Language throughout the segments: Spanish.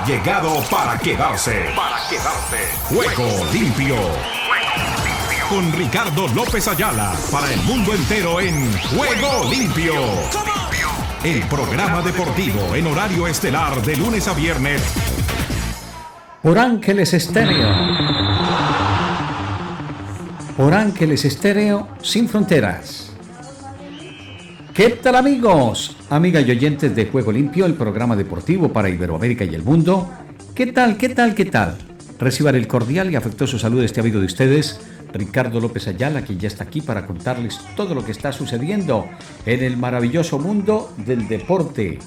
ha llegado para quedarse. Para quedarse. Juego limpio. Con Ricardo López Ayala para el mundo entero en Juego limpio. El programa deportivo en horario estelar de lunes a viernes. Por Ángeles Estéreo. Por Ángeles Estéreo sin fronteras. ¿Qué tal amigos? Amigas y oyentes de Juego Limpio, el programa deportivo para Iberoamérica y el mundo. ¿Qué tal? ¿Qué tal? ¿Qué tal? Reciban el cordial y afectuoso saludo de este amigo de ustedes, Ricardo López Ayala, quien ya está aquí para contarles todo lo que está sucediendo en el maravilloso mundo del deporte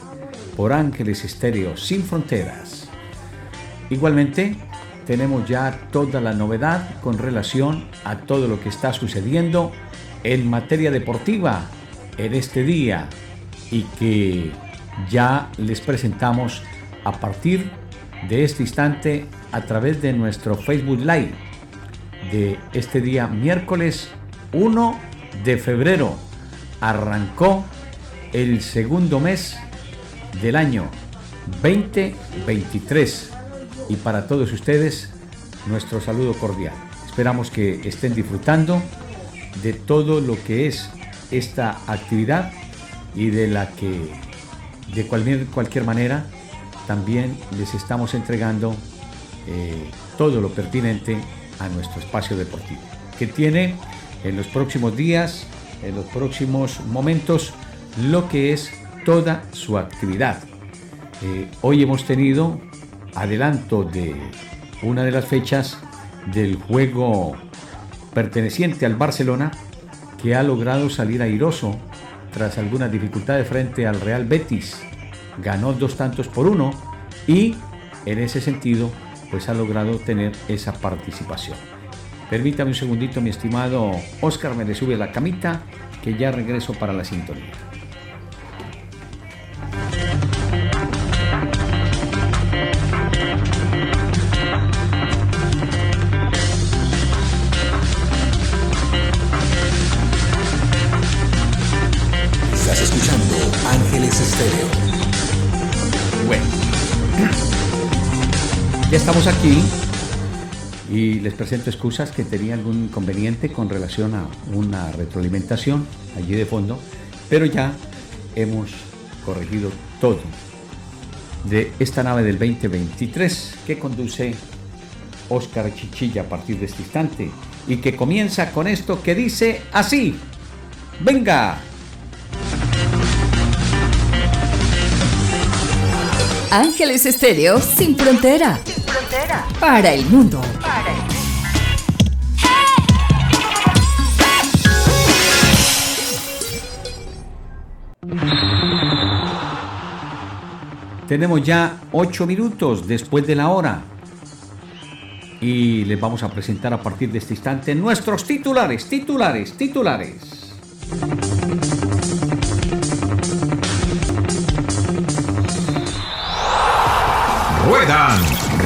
por Ángeles Estéreo sin fronteras. Igualmente, tenemos ya toda la novedad con relación a todo lo que está sucediendo en materia deportiva en este día y que ya les presentamos a partir de este instante a través de nuestro Facebook Live de este día miércoles 1 de febrero. Arrancó el segundo mes del año 2023 y para todos ustedes nuestro saludo cordial. Esperamos que estén disfrutando de todo lo que es esta actividad y de la que de cualquier, cualquier manera también les estamos entregando eh, todo lo pertinente a nuestro espacio deportivo, que tiene en los próximos días, en los próximos momentos, lo que es toda su actividad. Eh, hoy hemos tenido adelanto de una de las fechas del juego perteneciente al Barcelona que ha logrado salir airoso tras algunas dificultades frente al Real Betis. Ganó dos tantos por uno y en ese sentido pues ha logrado tener esa participación. Permítame un segundito mi estimado Oscar, me le sube la camita que ya regreso para la sintonía. Estamos aquí y les presento excusas que tenía algún inconveniente con relación a una retroalimentación allí de fondo, pero ya hemos corregido todo de esta nave del 2023 que conduce Oscar Chichilla a partir de este instante y que comienza con esto que dice así. Venga, Ángeles Estéreo sin frontera. Frontera. Para el mundo. Para el mundo. Tenemos ya ocho minutos después de la hora y les vamos a presentar a partir de este instante nuestros titulares, titulares, titulares. Ruedan,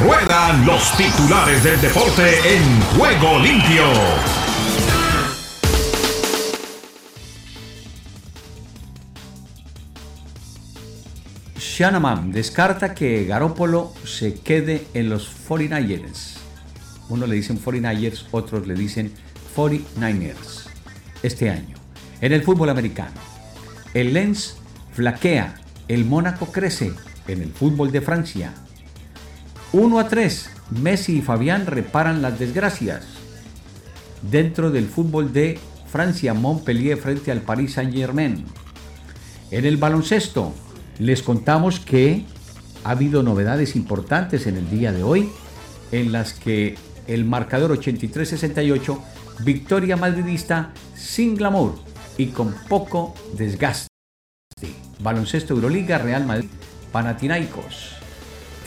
ruedan los titulares del deporte en juego limpio. Shanaman descarta que Garópolo se quede en los 49ers. Uno le dicen 49ers, otros le dicen 49ers. Este año. En el fútbol americano. El Lens flaquea. El Mónaco crece. En el fútbol de Francia. 1 a 3, Messi y Fabián reparan las desgracias. Dentro del fútbol de Francia, Montpellier frente al Paris Saint-Germain. En el baloncesto, les contamos que ha habido novedades importantes en el día de hoy, en las que el marcador 83-68, victoria madridista sin glamour y con poco desgaste. Baloncesto Euroliga, Real Madrid, Panathinaikos.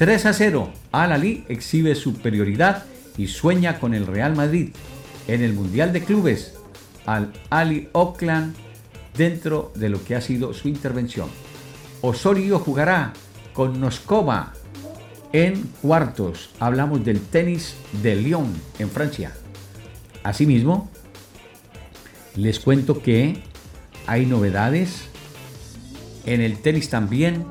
3 a 0, Al Ali exhibe superioridad y sueña con el Real Madrid en el Mundial de Clubes al Ali Oakland dentro de lo que ha sido su intervención. Osorio jugará con Noskova en cuartos. Hablamos del tenis de Lyon en Francia. Asimismo, les cuento que hay novedades en el tenis también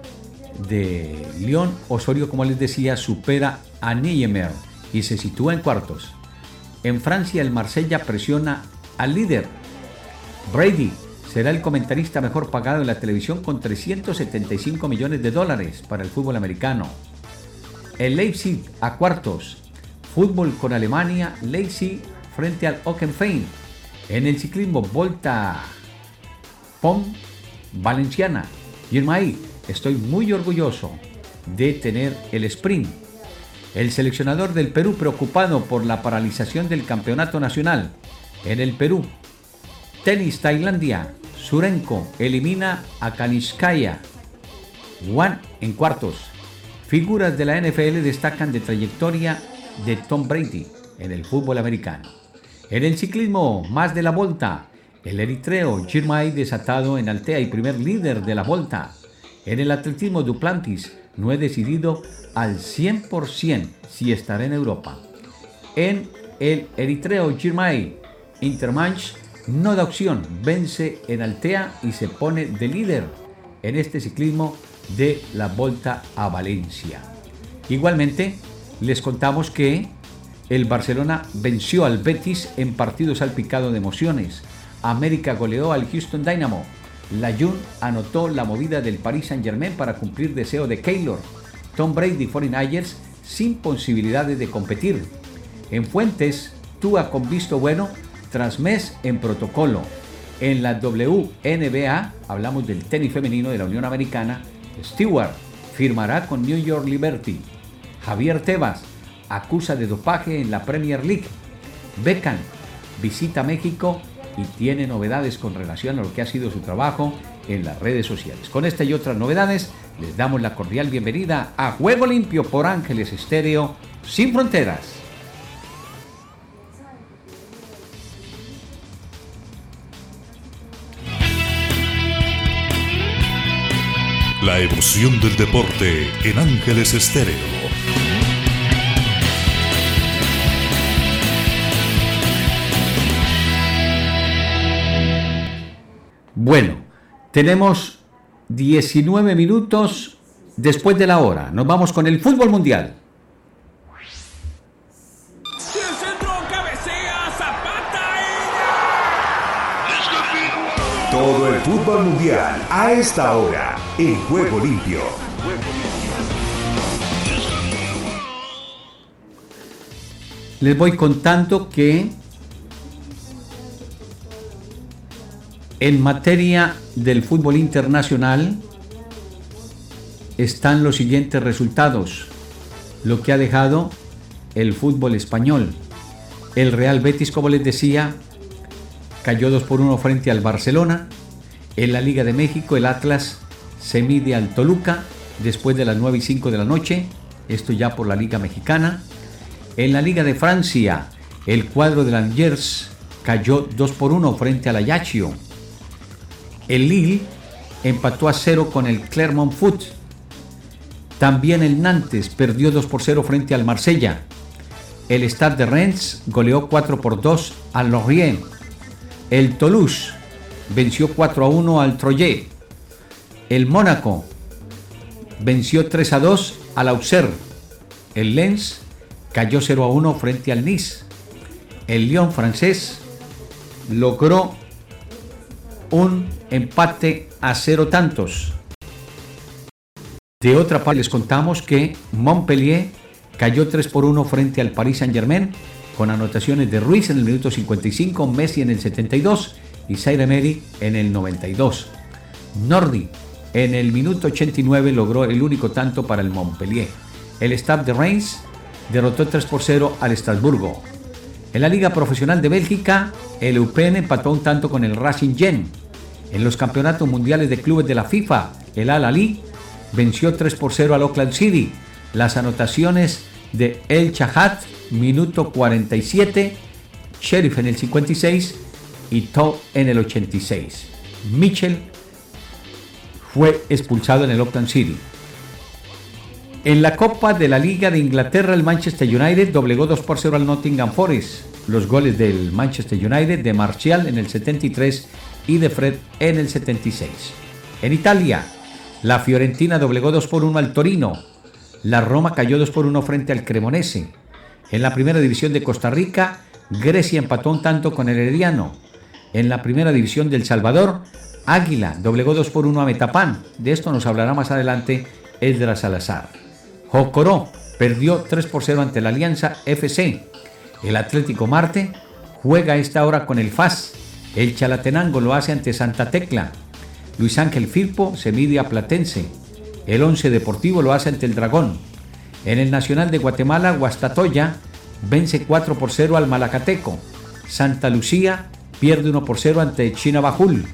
de Lyon, Osorio, como les decía, supera a Niemeyer y se sitúa en cuartos. En Francia, el Marsella presiona al líder. Brady será el comentarista mejor pagado en la televisión con 375 millones de dólares para el fútbol americano. El Leipzig a cuartos. Fútbol con Alemania, Leipzig frente al Ockenfein. En el ciclismo, Volta Pom Valenciana. Girmay, estoy muy orgulloso de tener el sprint. El seleccionador del Perú preocupado por la paralización del campeonato nacional. En el Perú, tenis Tailandia, Surenko elimina a Kanishkaya. Juan en cuartos. Figuras de la NFL destacan de trayectoria de Tom Brady en el fútbol americano. En el ciclismo, más de la volta, el eritreo Girmay desatado en Altea y primer líder de la volta. En el atletismo Duplantis no he decidido al 100% si estará en Europa. En el eritreo Girmay Intermanch no da opción, vence en Altea y se pone de líder en este ciclismo de la Volta a Valencia. Igualmente, les contamos que el Barcelona venció al Betis en partido salpicado de emociones. América goleó al Houston Dynamo. La Jun anotó la movida del Paris Saint-Germain para cumplir deseo de Keylor. Tom Brady 49ers sin posibilidades de competir. En Fuentes, Tua con visto bueno tras mes en protocolo. En la WNBA, hablamos del tenis femenino de la Unión Americana, Stewart firmará con New York Liberty. Javier Tebas acusa de dopaje en la Premier League. Beckham visita México y tiene novedades con relación a lo que ha sido su trabajo en las redes sociales. Con esta y otras novedades, les damos la cordial bienvenida a Juego Limpio por Ángeles Estéreo Sin Fronteras. La emoción del deporte en Ángeles Estéreo. Bueno, tenemos 19 minutos después de la hora. Nos vamos con el fútbol mundial. Todo el fútbol mundial a esta hora en Juego Limpio. Les voy contando que en materia del fútbol internacional están los siguientes resultados, lo que ha dejado el fútbol español. El Real Betis, como les decía, cayó 2 por 1 frente al Barcelona. En la Liga de México, el Atlas se mide al Toluca después de las 9 y 5 de la noche. Esto ya por la Liga Mexicana. En la Liga de Francia, el cuadro de Langers cayó 2 por 1 frente al Ajaccio. El Lille empató a 0 con el Clermont Foot. También el Nantes perdió 2 por 0 frente al Marsella. El Stade de Rennes goleó 4 por 2 al Lorient. El Toulouse venció 4 a 1 al Troyes. El Mónaco venció 3 a 2 al Auxerre. El Lens cayó 0 a 1 frente al Nice. El Lyon francés logró un empate a cero tantos. De otra parte les contamos que Montpellier cayó 3 por 1 frente al Paris Saint Germain con anotaciones de Ruiz en el minuto 55, Messi en el 72 y Zaire Emery en el 92. Nordi en el minuto 89 logró el único tanto para el Montpellier. El Stade de Reims derrotó 3 por 0 al Estrasburgo. En la Liga Profesional de Bélgica, el UPN empató un tanto con el Racing Gen. En los campeonatos mundiales de clubes de la FIFA, el Al Ali venció 3 por 0 al Oakland City. Las anotaciones de El Chahat minuto 47, Sheriff en el 56 y To en el 86. Mitchell fue expulsado en el Oakland City. En la Copa de la Liga de Inglaterra, el Manchester United doblegó 2 por 0 al Nottingham Forest. Los goles del Manchester United de Martial en el 73 y de Fred en el 76. En Italia, La Fiorentina doblegó 2 por 1 al Torino. La Roma cayó 2 por 1 frente al Cremonese. En la primera división de Costa Rica, Grecia empató un tanto con el Herediano. En la primera división del Salvador, Águila doblegó 2 por 1 a Metapán. De esto nos hablará más adelante Eldra Salazar. Jocoró perdió 3 por 0 ante la Alianza FC. El Atlético Marte juega esta hora con el FAS. El Chalatenango lo hace ante Santa Tecla. Luis Ángel Firpo se mide a Platense. El Once Deportivo lo hace ante el Dragón. En el Nacional de Guatemala, Guastatoya vence 4 por 0 al Malacateco. Santa Lucía pierde 1 por 0 ante Chinabajul.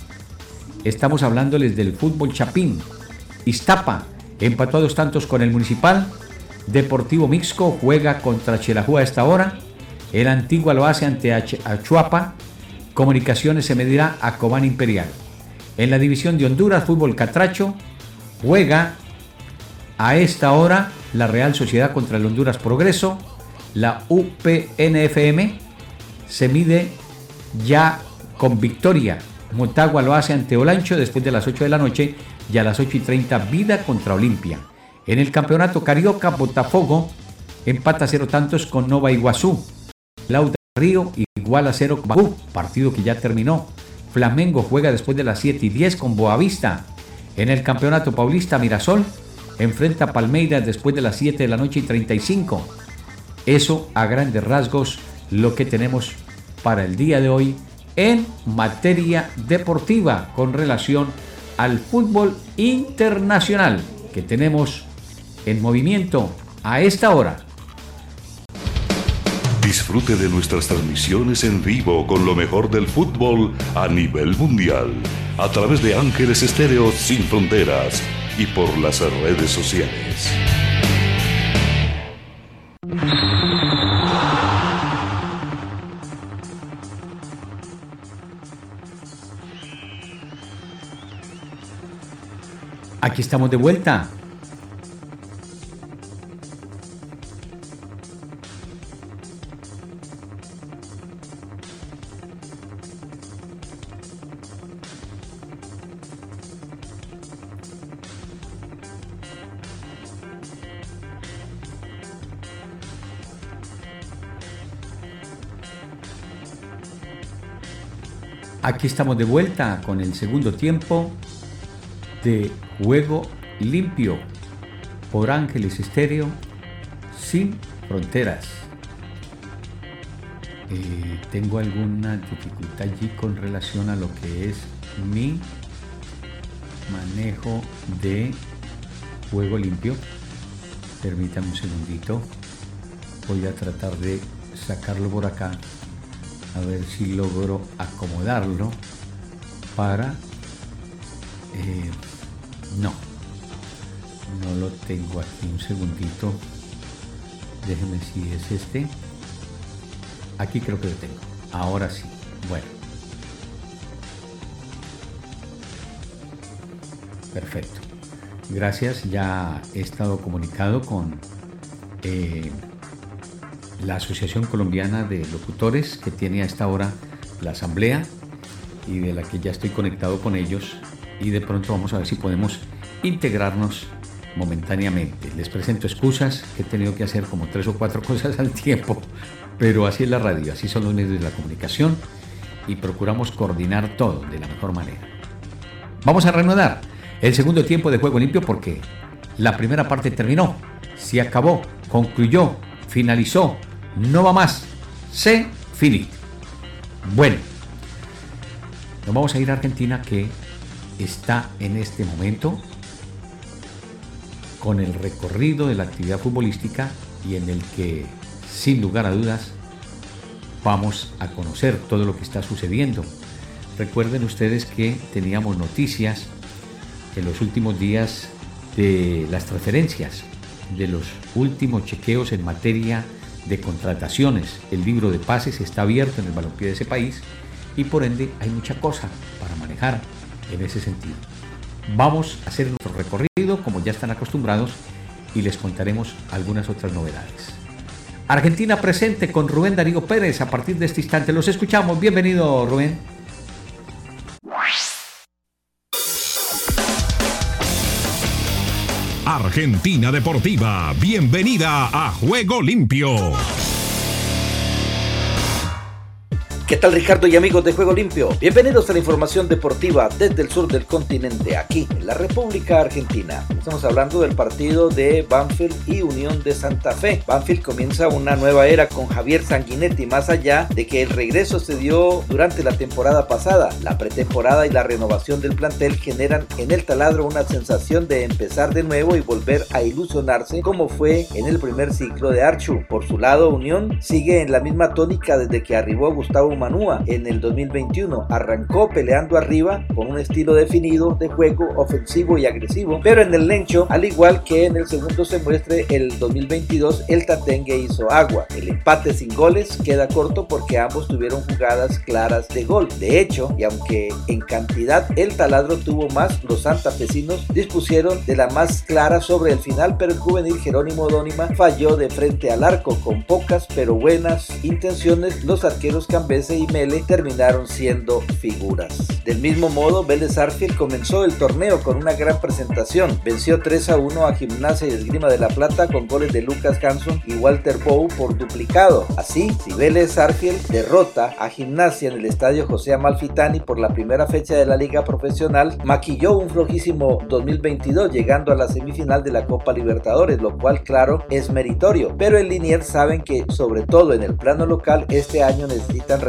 Estamos hablándoles del fútbol chapín. Iztapa empató a dos tantos con el Municipal. Deportivo Mixco juega contra Chelajúa a esta hora. El Antigua lo hace ante Achuapa. Comunicaciones se medirá a Cobán Imperial. En la división de Honduras, fútbol catracho, juega a esta hora la Real Sociedad contra el Honduras Progreso. La UPNFM se mide ya con victoria. Motagua lo hace ante Olancho después de las 8 de la noche y a las 8 y 30 Vida contra Olimpia. En el campeonato Carioca, Botafogo empata cero tantos con Nova Iguazú. Lauda Río igual a cero Bagú, partido que ya terminó. Flamengo juega después de las 7 y 10 con Boavista. En el Campeonato Paulista Mirasol enfrenta a Palmeiras después de las 7 de la noche y 35. Eso a grandes rasgos lo que tenemos para el día de hoy en materia deportiva con relación al fútbol internacional que tenemos en movimiento a esta hora. Disfrute de nuestras transmisiones en vivo con lo mejor del fútbol a nivel mundial a través de Ángeles Estéreo Sin Fronteras y por las redes sociales. Aquí estamos de vuelta. Aquí estamos de vuelta con el segundo tiempo de Juego Limpio por Ángeles Estéreo sin fronteras. Eh, tengo alguna dificultad allí con relación a lo que es mi manejo de Juego Limpio. Permítame un segundito. Voy a tratar de sacarlo por acá a ver si logro acomodarlo para eh, no. No lo tengo aquí un segundito. Déjeme si es este. Aquí creo que lo tengo. Ahora sí. Bueno. Perfecto. Gracias. Ya he estado comunicado con eh, la Asociación Colombiana de Locutores, que tiene a esta hora la asamblea y de la que ya estoy conectado con ellos y de pronto vamos a ver si podemos integrarnos momentáneamente. Les presento excusas que he tenido que hacer como tres o cuatro cosas al tiempo, pero así es la radio, así son los medios de la comunicación y procuramos coordinar todo de la mejor manera. Vamos a reanudar el segundo tiempo de juego limpio porque la primera parte terminó, se acabó, concluyó, finalizó, no va más. Se finit. Bueno, nos vamos a ir a Argentina que está en este momento con el recorrido de la actividad futbolística y en el que, sin lugar a dudas, vamos a conocer todo lo que está sucediendo. Recuerden ustedes que teníamos noticias en los últimos días de las transferencias, de los últimos chequeos en materia de contrataciones. El libro de pases está abierto en el balompié de ese país y por ende hay mucha cosa para manejar en ese sentido. Vamos a hacer nuestro recorrido como ya están acostumbrados y les contaremos algunas otras novedades. Argentina presente con Rubén Darío Pérez a partir de este instante. Los escuchamos. Bienvenido Rubén. Argentina Deportiva, bienvenida a Juego Limpio. ¿Qué tal Ricardo y amigos de Juego Limpio? Bienvenidos a la información deportiva desde el sur del continente, aquí en la República Argentina. Estamos hablando del partido de Banfield y Unión de Santa Fe. Banfield comienza una nueva era con Javier Sanguinetti, más allá de que el regreso se dio durante la temporada pasada. La pretemporada y la renovación del plantel generan en el taladro una sensación de empezar de nuevo y volver a ilusionarse como fue en el primer ciclo de Archu. Por su lado, Unión sigue en la misma tónica desde que arribó Gustavo Manúa en el 2021. Arrancó peleando arriba con un estilo definido de juego ofensivo y agresivo, pero en el Lencho, al igual que en el segundo semestre el 2022, el Tatengue hizo agua. El empate sin goles queda corto porque ambos tuvieron jugadas claras de gol. De hecho, y aunque en cantidad el taladro tuvo más, los santafesinos dispusieron de la más clara sobre el final, pero el juvenil Jerónimo Dónima falló de frente al arco con pocas pero buenas intenciones. Los arqueros cambiaron y Mele terminaron siendo figuras. Del mismo modo, Vélez Arfield comenzó el torneo con una gran presentación. Venció 3 a 1 a Gimnasia y Esgrima de la Plata con goles de Lucas Hanson y Walter Bow por duplicado. Así, si Vélez Arfield derrota a Gimnasia en el estadio José Amalfitani por la primera fecha de la liga profesional, maquilló un flojísimo 2022 llegando a la semifinal de la Copa Libertadores, lo cual claro es meritorio. Pero en Liniers saben que sobre todo en el plano local este año necesitan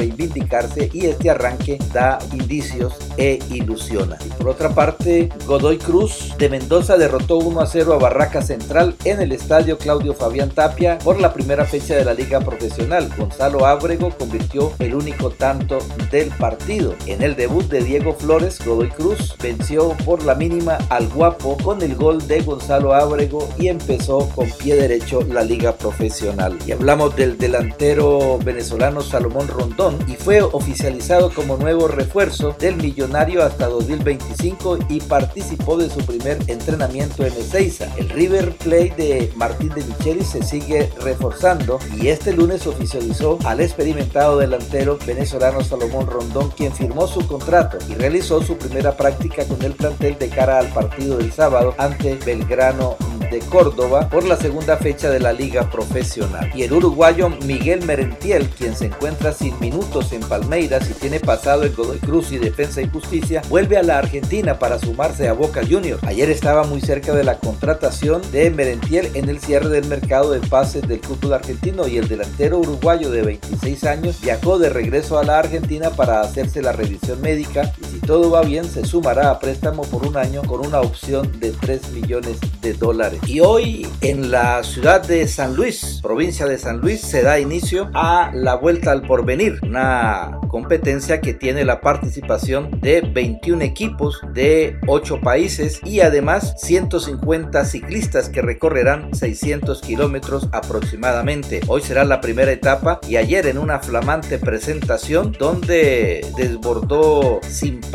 y este arranque da indicios e ilusiona. por otra parte, Godoy Cruz de Mendoza derrotó 1 a 0 a Barraca Central en el estadio Claudio Fabián Tapia por la primera fecha de la liga profesional. Gonzalo Ábrego convirtió el único tanto del partido. En el debut de Diego Flores, Godoy Cruz venció por la mínima al Guapo con el gol de Gonzalo Ábrego y empezó con pie derecho la liga profesional. Y hablamos del delantero venezolano Salomón Rondón y fue oficializado como nuevo refuerzo del millonario hasta 2025 y participó de su primer entrenamiento en Ezeiza. El River Plate de Martín de Micheli se sigue reforzando y este lunes oficializó al experimentado delantero venezolano Salomón Rondón quien firmó su contrato y realizó su primera práctica con el plantel de cara al partido del sábado ante Belgrano de Córdoba por la segunda fecha de la liga profesional. Y el uruguayo Miguel Merentiel, quien se encuentra sin minutos en Palmeiras y tiene pasado en Godoy Cruz y Defensa y Justicia, vuelve a la Argentina para sumarse a Boca Juniors. Ayer estaba muy cerca de la contratación de Merentiel en el cierre del mercado de pases del fútbol argentino y el delantero uruguayo de 26 años viajó de regreso a la Argentina para hacerse la revisión médica y todo va bien se sumará a préstamo por un año con una opción de 3 millones de dólares. Y hoy en la ciudad de San Luis, provincia de San Luis, se da inicio a la Vuelta al Porvenir, una competencia que tiene la participación de 21 equipos de 8 países y además 150 ciclistas que recorrerán 600 kilómetros aproximadamente. Hoy será la primera etapa y ayer en una flamante presentación donde desbordó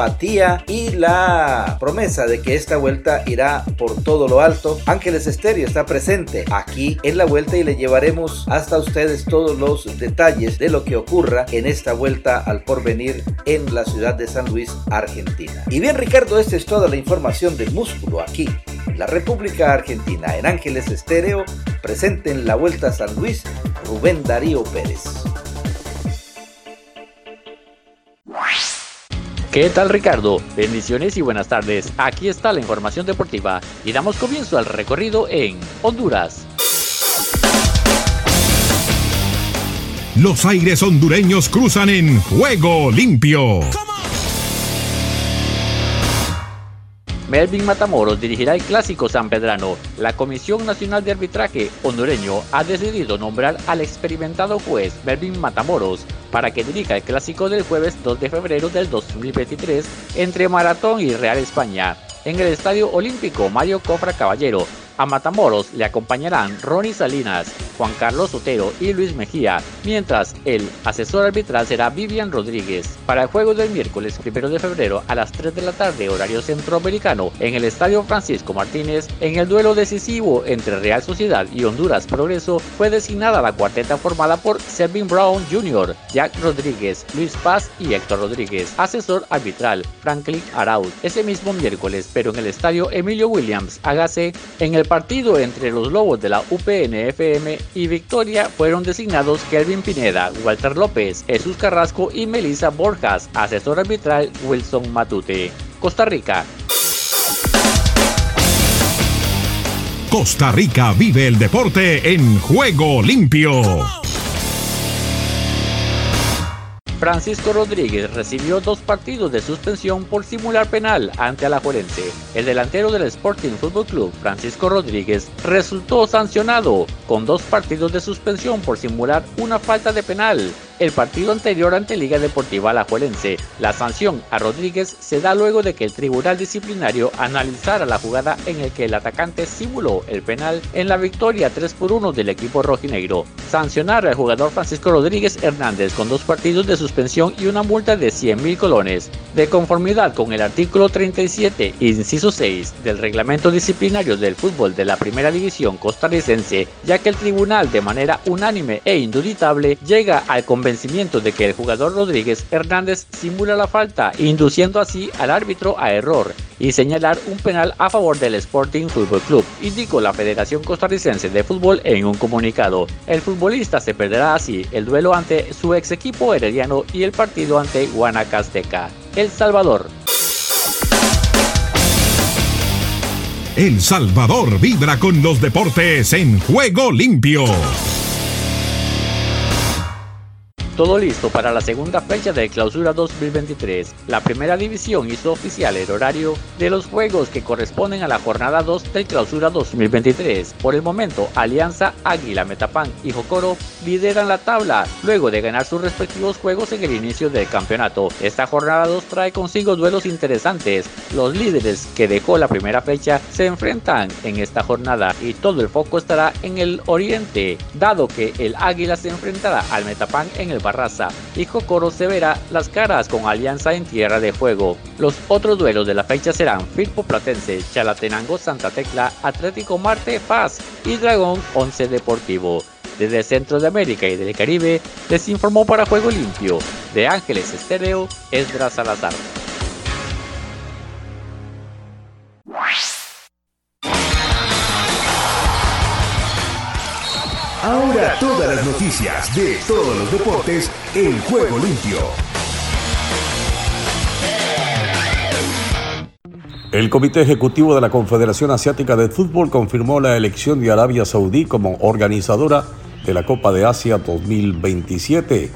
simpatía y la promesa de que esta vuelta irá por todo lo alto. Ángeles Estéreo está presente aquí en la vuelta y le llevaremos hasta ustedes todos los detalles de lo que ocurra en esta vuelta al porvenir en la ciudad de San Luis, Argentina. Y bien Ricardo, esta es toda la información del músculo aquí la República Argentina. En Ángeles Estéreo, presente en la Vuelta San Luis, Rubén Darío Pérez. ¿Qué tal Ricardo? Bendiciones y buenas tardes. Aquí está la información deportiva y damos comienzo al recorrido en Honduras. Los aires hondureños cruzan en juego limpio. Melvin Matamoros dirigirá el clásico San Pedrano. La Comisión Nacional de Arbitraje hondureño ha decidido nombrar al experimentado juez Melvin Matamoros para que dirija el clásico del jueves 2 de febrero del 2023 entre Maratón y Real España. En el Estadio Olímpico Mario Cofra Caballero, a Matamoros le acompañarán Ronnie Salinas, Juan Carlos Otero y Luis Mejía, mientras el asesor arbitral será Vivian Rodríguez. Para el juego del miércoles 1 de febrero a las 3 de la tarde, horario centroamericano, en el Estadio Francisco Martínez, en el duelo decisivo entre Real Sociedad y Honduras Progreso, fue designada la cuarteta formada por Selvin Brown Jr., Jack Rodríguez, Luis Paz y Héctor Rodríguez. Asesor arbitral, Franklin Arauz. Ese mismo miércoles, pero en el Estadio Emilio Williams, hágase, en el partido entre los Lobos de la UPNFM y Victoria fueron designados Kelvin Pineda, Walter López, Jesús Carrasco y Melissa Borjas, asesor arbitral Wilson Matute. Costa Rica. Costa Rica vive el deporte en juego limpio. Francisco Rodríguez recibió dos partidos de suspensión por simular penal ante Alajuelense. El delantero del Sporting Football Club, Francisco Rodríguez, resultó sancionado con dos partidos de suspensión por simular una falta de penal el partido anterior ante Liga Deportiva Alajuelense. La sanción a Rodríguez se da luego de que el Tribunal Disciplinario analizara la jugada en el que el atacante simuló el penal en la victoria 3 por 1 del equipo rojinegro. Sancionar al jugador Francisco Rodríguez Hernández con dos partidos de suspensión y una multa de 100 mil colones. De conformidad con el artículo 37, inciso 6 del reglamento disciplinario del fútbol de la primera división costarricense, ya que el tribunal de manera unánime e induditable llega al convencimiento de que el jugador Rodríguez Hernández simula la falta, induciendo así al árbitro a error y señalar un penal a favor del Sporting Football Club, indicó la Federación Costarricense de Fútbol en un comunicado. El futbolista se perderá así el duelo ante su ex equipo herediano y el partido ante Guanacasteca. El Salvador. El Salvador vibra con los deportes en juego limpio. Todo listo para la segunda fecha de Clausura 2023. La primera división hizo oficial el horario de los juegos que corresponden a la jornada 2 del Clausura 2023. Por el momento, Alianza, Águila, Metapan y Jocoro lideran la tabla luego de ganar sus respectivos juegos en el inicio del campeonato. Esta jornada 2 trae consigo duelos interesantes. Los líderes que dejó la primera fecha se enfrentan en esta jornada y todo el foco estará en el oriente, dado que el Águila se enfrentará al Metapan en el raza y Jocoro se verá las caras con Alianza en Tierra de Fuego. Los otros duelos de la fecha serán Firpo Platense, Chalatenango Santa Tecla, Atlético Marte Paz y Dragón 11 Deportivo. Desde Centro de América y del Caribe les informó para Juego Limpio de Ángeles Estéreo Esdras Salazar. Ahora todas las noticias de todos los deportes en juego limpio. El Comité Ejecutivo de la Confederación Asiática de Fútbol confirmó la elección de Arabia Saudí como organizadora de la Copa de Asia 2027.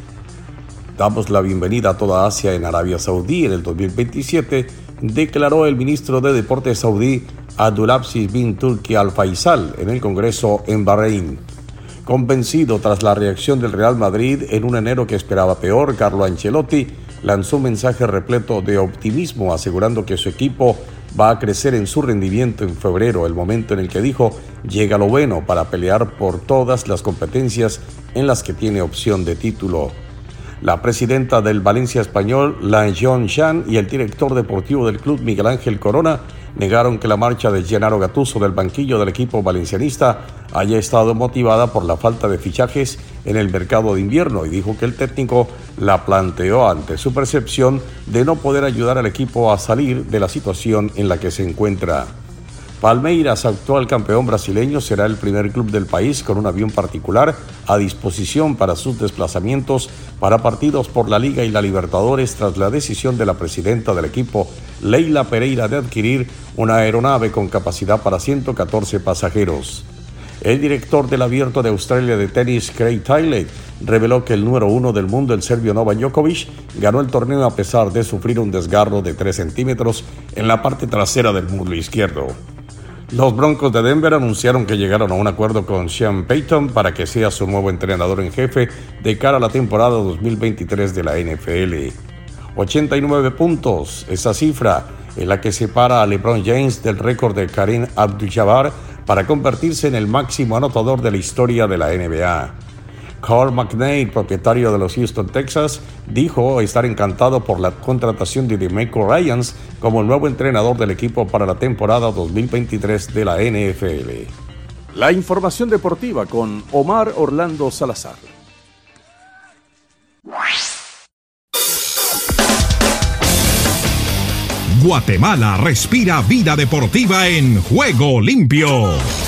Damos la bienvenida a toda Asia en Arabia Saudí en el 2027, declaró el ministro de Deportes saudí Abdulabsis bin Turki Al Faisal en el Congreso en Bahrein. Convencido tras la reacción del Real Madrid en un enero que esperaba peor, Carlo Ancelotti lanzó un mensaje repleto de optimismo asegurando que su equipo va a crecer en su rendimiento en febrero, el momento en el que dijo llega lo bueno para pelear por todas las competencias en las que tiene opción de título. La presidenta del Valencia Español, Lanjon Chan, y el director deportivo del club, Miguel Ángel Corona, negaron que la marcha de Gennaro Gattuso del banquillo del equipo valencianista haya estado motivada por la falta de fichajes en el mercado de invierno y dijo que el técnico la planteó ante su percepción de no poder ayudar al equipo a salir de la situación en la que se encuentra. Palmeiras, actual campeón brasileño, será el primer club del país con un avión particular a disposición para sus desplazamientos para partidos por la Liga y la Libertadores tras la decisión de la presidenta del equipo, Leila Pereira, de adquirir una aeronave con capacidad para 114 pasajeros. El director del Abierto de Australia de tenis, Craig Tiley, reveló que el número uno del mundo, el serbio Novak Djokovic, ganó el torneo a pesar de sufrir un desgarro de 3 centímetros en la parte trasera del muslo izquierdo. Los Broncos de Denver anunciaron que llegaron a un acuerdo con Sean Payton para que sea su nuevo entrenador en jefe de cara a la temporada 2023 de la NFL. 89 puntos, esa cifra en la que separa a LeBron James del récord de Karim Abdul-Jabbar para convertirse en el máximo anotador de la historia de la NBA. Carl McNeil, propietario de los Houston Texas, dijo estar encantado por la contratación de DeMarco Ryans como el nuevo entrenador del equipo para la temporada 2023 de la NFL. La información deportiva con Omar Orlando Salazar. Guatemala respira vida deportiva en juego limpio.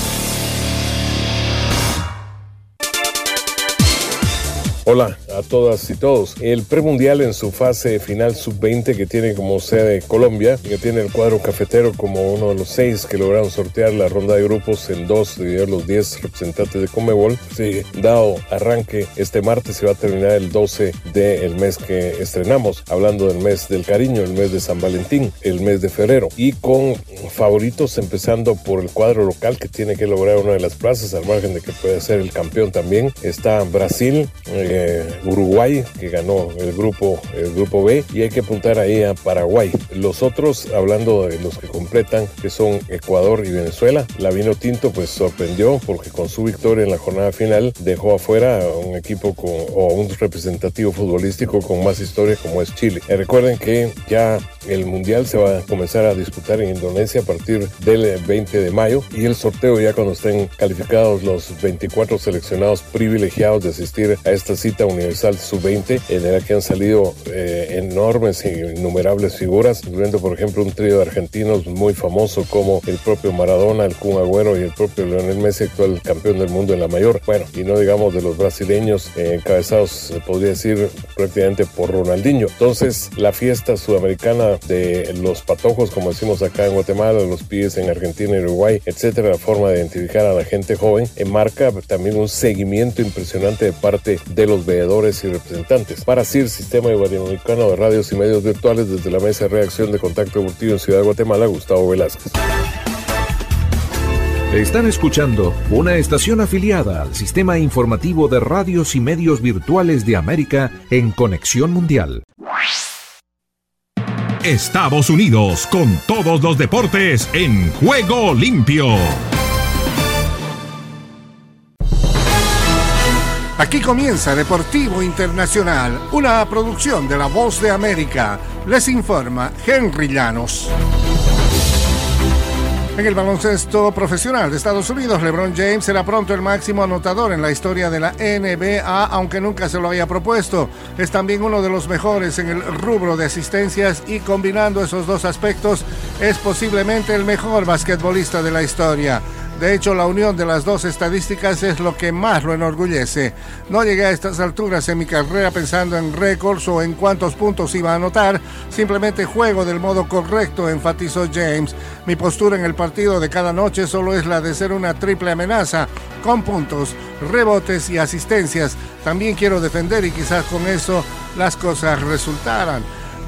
Hola a todas y todos. El premundial en su fase final sub-20 que tiene como sede Colombia, que tiene el cuadro cafetero como uno de los seis que lograron sortear la ronda de grupos en dos de los diez representantes de Comebol. Sí, dado arranque este martes se va a terminar el 12 del mes que estrenamos, hablando del mes del cariño, el mes de San Valentín, el mes de febrero, y con favoritos empezando por el cuadro local que tiene que lograr una de las plazas, al margen de que puede ser el campeón también. Está Brasil. Eh, Uruguay, que ganó el grupo, el grupo B, y hay que apuntar ahí a Paraguay. Los otros, hablando de los que completan, que son Ecuador y Venezuela, la Vino Tinto pues sorprendió porque con su victoria en la jornada final dejó afuera a un equipo o un representativo futbolístico con más historia como es Chile. Y recuerden que ya el Mundial se va a comenzar a disputar en Indonesia a partir del 20 de mayo y el sorteo ya cuando estén calificados los 24 seleccionados privilegiados de asistir a esta cita universal sub-20 en la que han salido eh, enormes e innumerables figuras, incluyendo por ejemplo un trío de argentinos muy famoso como el propio Maradona, el Kun Agüero y el propio Lionel Messi, actual campeón del mundo en la mayor. Bueno, y no digamos de los brasileños eh, encabezados, se podría decir prácticamente por Ronaldinho. Entonces, la fiesta sudamericana de los patojos, como decimos acá en Guatemala, los pies en Argentina y Uruguay, etcétera, la forma de identificar a la gente joven, enmarca también un seguimiento impresionante de parte de los veedores y representantes. Para CIR, Sistema Iberoamericano de Radios y Medios Virtuales, desde la Mesa de Reacción de Contacto Deportivo en Ciudad de Guatemala, Gustavo Velázquez. Están escuchando una estación afiliada al Sistema Informativo de Radios y Medios Virtuales de América en Conexión Mundial. Estados Unidos con todos los deportes en juego limpio. Aquí comienza Deportivo Internacional, una producción de La Voz de América. Les informa Henry Llanos. En el baloncesto profesional de Estados Unidos, LeBron James será pronto el máximo anotador en la historia de la NBA, aunque nunca se lo haya propuesto. Es también uno de los mejores en el rubro de asistencias y combinando esos dos aspectos es posiblemente el mejor basquetbolista de la historia. De hecho, la unión de las dos estadísticas es lo que más lo enorgullece. No llegué a estas alturas en mi carrera pensando en récords o en cuántos puntos iba a anotar, simplemente juego del modo correcto, enfatizó James. Mi postura en el partido de cada noche solo es la de ser una triple amenaza, con puntos, rebotes y asistencias. También quiero defender y quizás con eso las cosas resultaran.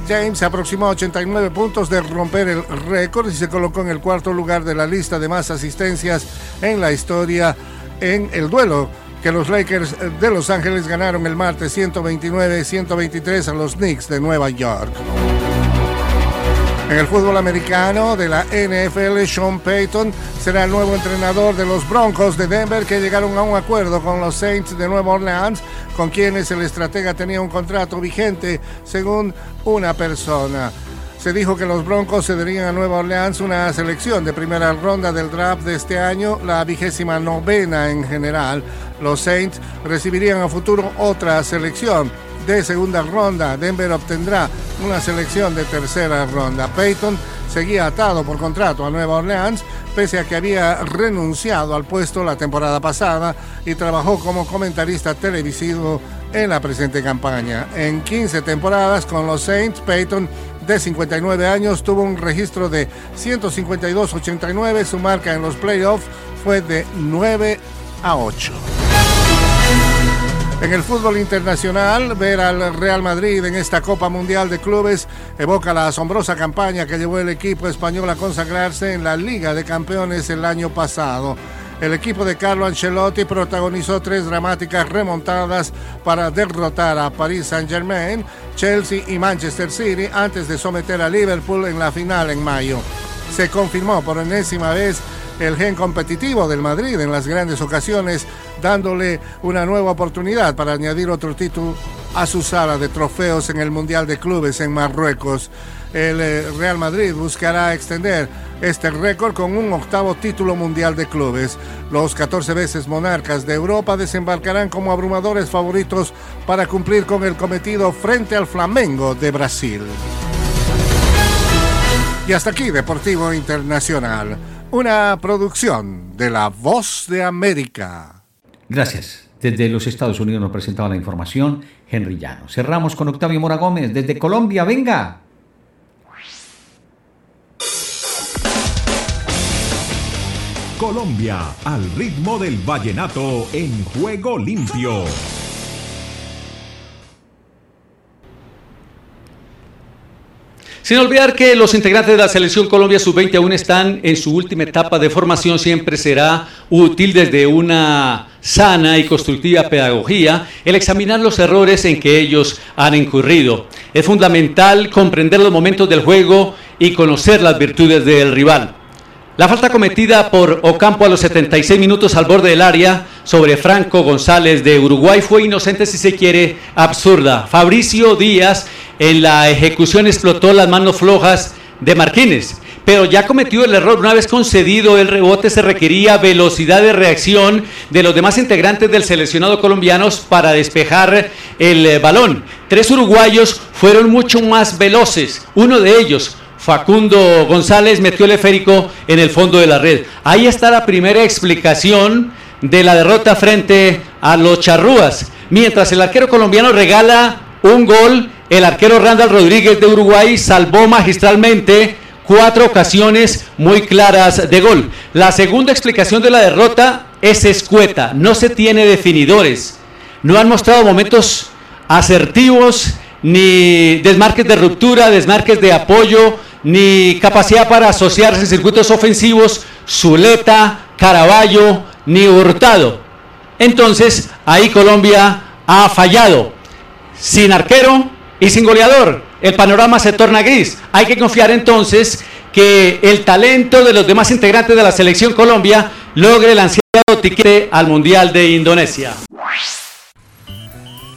James se aproximó a 89 puntos de romper el récord y se colocó en el cuarto lugar de la lista de más asistencias en la historia en el duelo que los Lakers de Los Ángeles ganaron el martes 129-123 a los Knicks de Nueva York. En el fútbol americano de la NFL, Sean Payton será el nuevo entrenador de los Broncos de Denver que llegaron a un acuerdo con los Saints de Nueva Orleans, con quienes el estratega tenía un contrato vigente, según una persona. Se dijo que los Broncos cederían a Nueva Orleans una selección de primera ronda del draft de este año, la vigésima novena en general. Los Saints recibirían a futuro otra selección de segunda ronda. Denver obtendrá una selección de tercera ronda. Peyton seguía atado por contrato a Nueva Orleans, pese a que había renunciado al puesto la temporada pasada y trabajó como comentarista televisivo en la presente campaña. En 15 temporadas con los Saints, Peyton de 59 años tuvo un registro de 152-89. Su marca en los playoffs fue de 9 a 8. En el fútbol internacional, ver al Real Madrid en esta Copa Mundial de Clubes evoca la asombrosa campaña que llevó el equipo español a consagrarse en la Liga de Campeones el año pasado. El equipo de Carlo Ancelotti protagonizó tres dramáticas remontadas para derrotar a Paris Saint-Germain, Chelsea y Manchester City antes de someter a Liverpool en la final en mayo. Se confirmó por enésima vez el gen competitivo del Madrid en las grandes ocasiones, dándole una nueva oportunidad para añadir otro título a su sala de trofeos en el Mundial de Clubes en Marruecos. El eh, Real Madrid buscará extender este récord con un octavo título mundial de clubes. Los 14 veces monarcas de Europa desembarcarán como abrumadores favoritos para cumplir con el cometido frente al Flamengo de Brasil. Y hasta aquí Deportivo Internacional, una producción de La Voz de América. Gracias. Desde los Estados Unidos nos presentaba la información Henry Llano. Cerramos con Octavio Mora Gómez desde Colombia. Venga. Colombia, al ritmo del vallenato en juego limpio. Sin olvidar que los integrantes de la selección Colombia sub-20 aún están en su última etapa de formación, siempre será útil desde una sana y constructiva pedagogía el examinar los errores en que ellos han incurrido. Es fundamental comprender los momentos del juego y conocer las virtudes del rival. La falta cometida por Ocampo a los 76 minutos al borde del área sobre Franco González de Uruguay fue inocente si se quiere, absurda. Fabricio Díaz en la ejecución explotó las manos flojas de Martínez, pero ya cometió el error. Una vez concedido el rebote se requería velocidad de reacción de los demás integrantes del seleccionado colombianos para despejar el balón. Tres uruguayos fueron mucho más veloces. Uno de ellos, Facundo González metió el esférico en el fondo de la red. Ahí está la primera explicación de la derrota frente a los charrúas. Mientras el arquero colombiano regala un gol, el arquero Randall Rodríguez de Uruguay salvó magistralmente cuatro ocasiones muy claras de gol. La segunda explicación de la derrota es escueta, no se tiene definidores. No han mostrado momentos asertivos, ni desmarques de ruptura, desmarques de apoyo, ni capacidad para asociarse en circuitos ofensivos, Zuleta, Caraballo, ni Hurtado. Entonces, ahí Colombia ha fallado. Sin arquero y sin goleador, el panorama se torna gris. Hay que confiar entonces que el talento de los demás integrantes de la selección Colombia logre el ansiado tiquete al Mundial de Indonesia.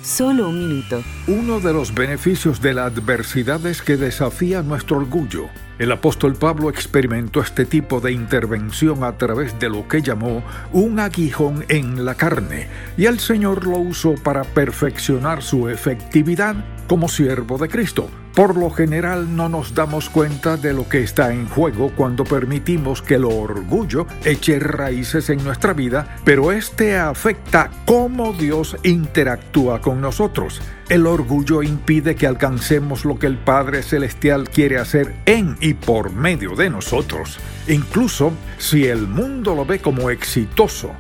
Solo un minuto. Uno de los beneficios de la adversidad es que desafía nuestro orgullo. El apóstol Pablo experimentó este tipo de intervención a través de lo que llamó un aguijón en la carne, y el Señor lo usó para perfeccionar su efectividad como siervo de Cristo. Por lo general no nos damos cuenta de lo que está en juego cuando permitimos que el orgullo eche raíces en nuestra vida, pero este afecta cómo Dios interactúa con nosotros. El orgullo impide que alcancemos lo que el Padre Celestial quiere hacer en y por medio de nosotros. Incluso si el mundo lo ve como exitoso,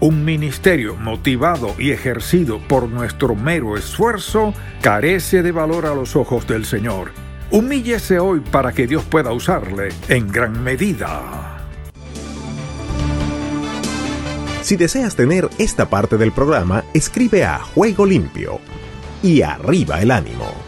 un ministerio motivado y ejercido por nuestro mero esfuerzo carece de valor a los ojos del Señor. Humíllese hoy para que Dios pueda usarle en gran medida. Si deseas tener esta parte del programa, escribe a Juego Limpio y arriba el ánimo.